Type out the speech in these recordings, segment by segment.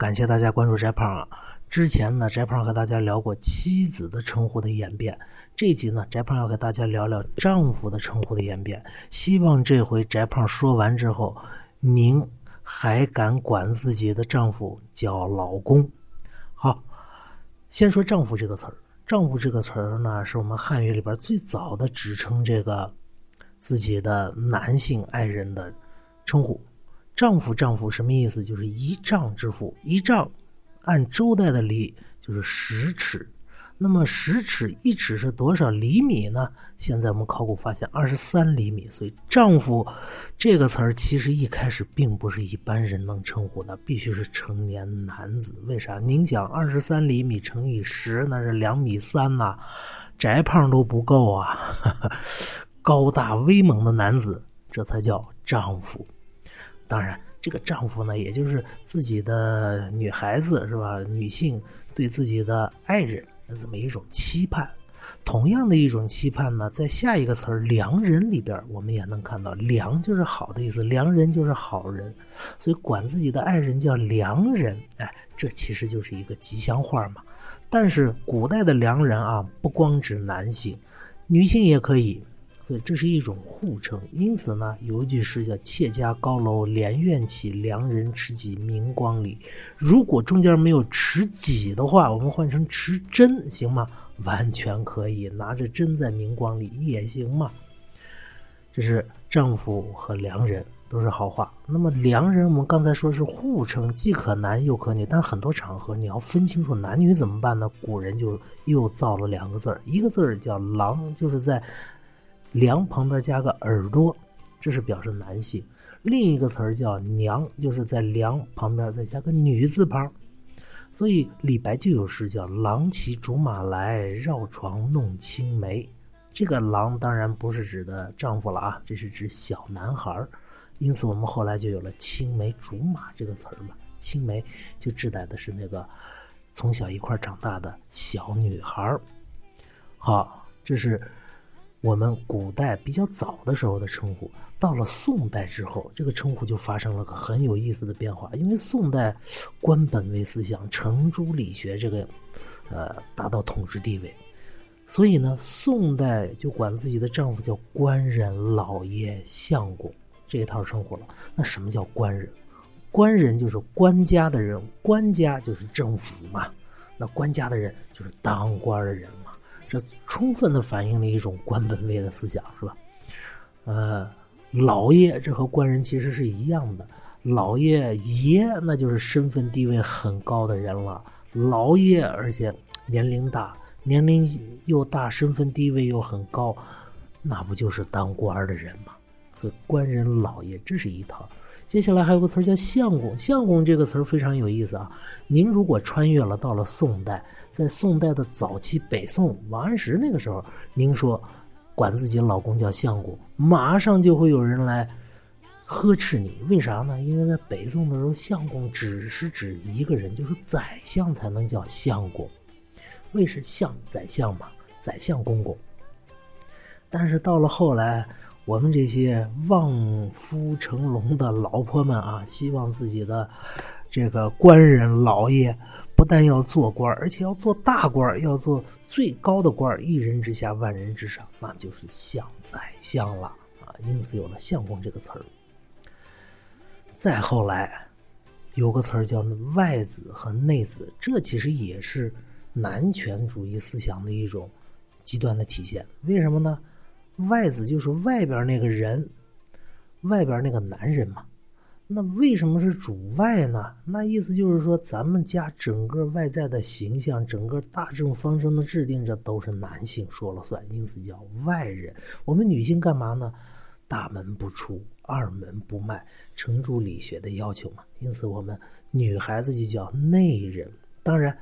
感谢大家关注翟胖啊！之前呢，翟胖和大家聊过妻子的称呼的演变，这集呢，翟胖要和大家聊聊丈夫的称呼的演变。希望这回翟胖说完之后，您还敢管自己的丈夫叫老公？好，先说“丈夫”这个词儿，“丈夫”这个词儿呢，是我们汉语里边最早的指称这个自己的男性爱人的称呼。丈夫，丈夫什么意思？就是一丈之夫。一丈，按周代的礼就是十尺。那么十尺一尺是多少厘米呢？现在我们考古发现二十三厘米。所以丈夫这个词儿其实一开始并不是一般人能称呼的，必须是成年男子。为啥？您讲二十三厘米乘以十，那是两米三呐，宅胖都不够啊！高大威猛的男子，这才叫丈夫。当然，这个丈夫呢，也就是自己的女孩子是吧？女性对自己的爱人的这么一种期盼。同样的一种期盼呢，在下一个词儿“良人”里边，我们也能看到“良”就是好的意思，“良人”就是好人，所以管自己的爱人叫良人，哎，这其实就是一个吉祥话嘛。但是古代的良人啊，不光指男性，女性也可以。所以这是一种互称，因此呢，有一句诗叫“妾家高楼连苑起，良人持戟明光里”。如果中间没有持戟的话，我们换成持针行吗？完全可以，拿着针在明光里也行嘛。这是丈夫和良人都是好话。那么良人，我们刚才说是互称，既可男又可女，但很多场合你要分清楚男女怎么办呢？古人就又造了两个字儿，一个字儿叫“郎”，就是在。梁旁边加个耳朵，这是表示男性。另一个词儿叫娘，就是在梁旁边再加个女字旁。所以李白就有诗叫“郎骑竹马来，绕床弄青梅”。这个郎当然不是指的丈夫了啊，这是指小男孩儿。因此我们后来就有了青梅竹马这个词儿嘛。青梅就指代的是那个从小一块长大的小女孩儿。好，这是。我们古代比较早的时候的称呼，到了宋代之后，这个称呼就发生了个很有意思的变化。因为宋代官本位思想、程朱理学这个，呃，达到统治地位，所以呢，宋代就管自己的丈夫叫官人、老爷、相公这一套称呼了。那什么叫官人？官人就是官家的人，官家就是政府嘛。那官家的人就是当官的人。这充分的反映了一种官本位的思想，是吧？呃，老爷，这和官人其实是一样的。老爷爷，那就是身份地位很高的人了。老爷，而且年龄大，年龄又大，身份地位又很高，那不就是当官的人吗？所以，官人、老爷，这是一套。接下来还有个词儿叫相公，相公这个词儿非常有意思啊。您如果穿越了到了宋代，在宋代的早期，北宋王安石那个时候，您说管自己老公叫相公，马上就会有人来呵斥你。为啥呢？因为在北宋的时候，相公只是指一个人，就是宰相才能叫相公。为是相宰相嘛，宰相公公。但是到了后来。我们这些望夫成龙的老婆们啊，希望自己的这个官人老爷不但要做官，而且要做大官，要做最高的官，一人之下，万人之上，那就是相宰相了啊。因此有了相公这个词儿。再后来有个词儿叫外子和内子，这其实也是男权主义思想的一种极端的体现。为什么呢？外子就是外边那个人，外边那个男人嘛。那为什么是主外呢？那意思就是说，咱们家整个外在的形象，整个大政方针的制定，这都是男性说了算，因此叫外人。我们女性干嘛呢？大门不出，二门不迈，程朱理学的要求嘛。因此，我们女孩子就叫内人。当然，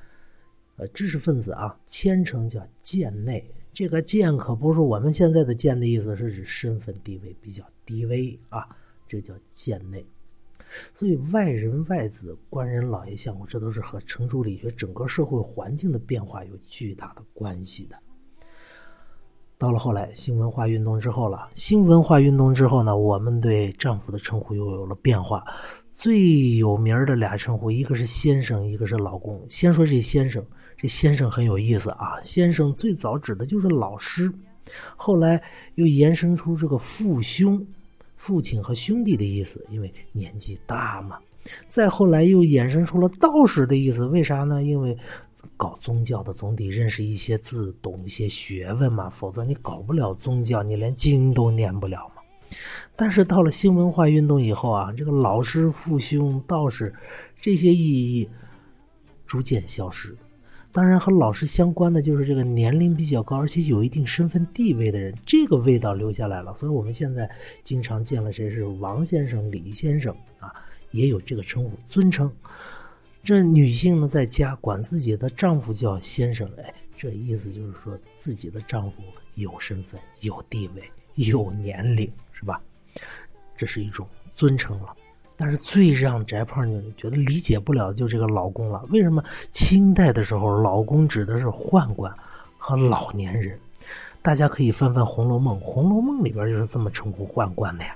呃，知识分子啊，谦称叫贱内。这个贱可不是我们现在的贱的意思，是指身份地位比较低微啊，这叫贱内。所以外人外子、官人老爷相公，这都是和程朱理学整个社会环境的变化有巨大的关系的。到了后来，新文化运动之后了。新文化运动之后呢，我们对丈夫的称呼又有了变化。最有名的俩称呼，一个是先生，一个是老公。先说这先生，这先生很有意思啊。先生最早指的就是老师，后来又延伸出这个父兄，父亲和兄弟的意思，因为年纪大嘛。再后来又衍生出了道士的意思，为啥呢？因为搞宗教的总得认识一些字，懂一些学问嘛，否则你搞不了宗教，你连经都念不了嘛。但是到了新文化运动以后啊，这个老师、父兄、道士这些意义逐渐消失。当然和老师相关的就是这个年龄比较高，而且有一定身份地位的人，这个味道留下来了。所以我们现在经常见了谁是王先生、李先生啊。也有这个称呼，尊称。这女性呢，在家管自己的丈夫叫先生，哎，这意思就是说自己的丈夫有身份、有地位、有年龄，是吧？这是一种尊称了。但是最让翟胖呢觉得理解不了，就这个老公了。为什么清代的时候，老公指的是宦官和老年人？大家可以翻翻《红楼梦》，《红楼梦》里边就是这么称呼宦官的呀。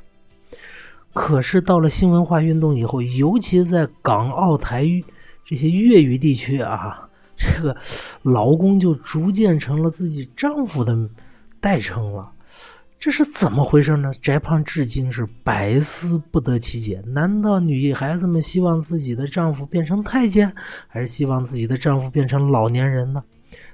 可是到了新文化运动以后，尤其在港澳台这些粤语地区啊，这个老公就逐渐成了自己丈夫的代称了。这是怎么回事呢？翟胖至今是百思不得其解。难道女孩子们希望自己的丈夫变成太监，还是希望自己的丈夫变成老年人呢？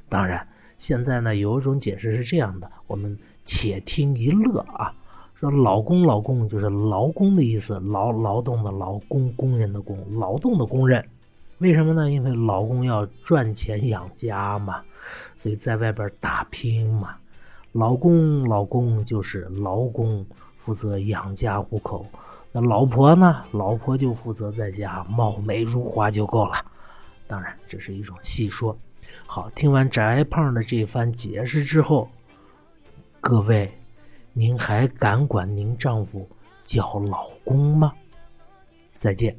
当然，现在呢有一种解释是这样的，我们且听一乐啊。说老公，老公就是劳工的意思，劳劳动的劳工，工人的工，劳动的工人。为什么呢？因为老公要赚钱养家嘛，所以在外边打拼嘛。老公，老公就是劳工，负责养家糊口。那老婆呢？老婆就负责在家貌美如花就够了。当然，这是一种戏说。好，听完翟胖的这番解释之后，各位。您还敢管您丈夫叫老公吗？再见。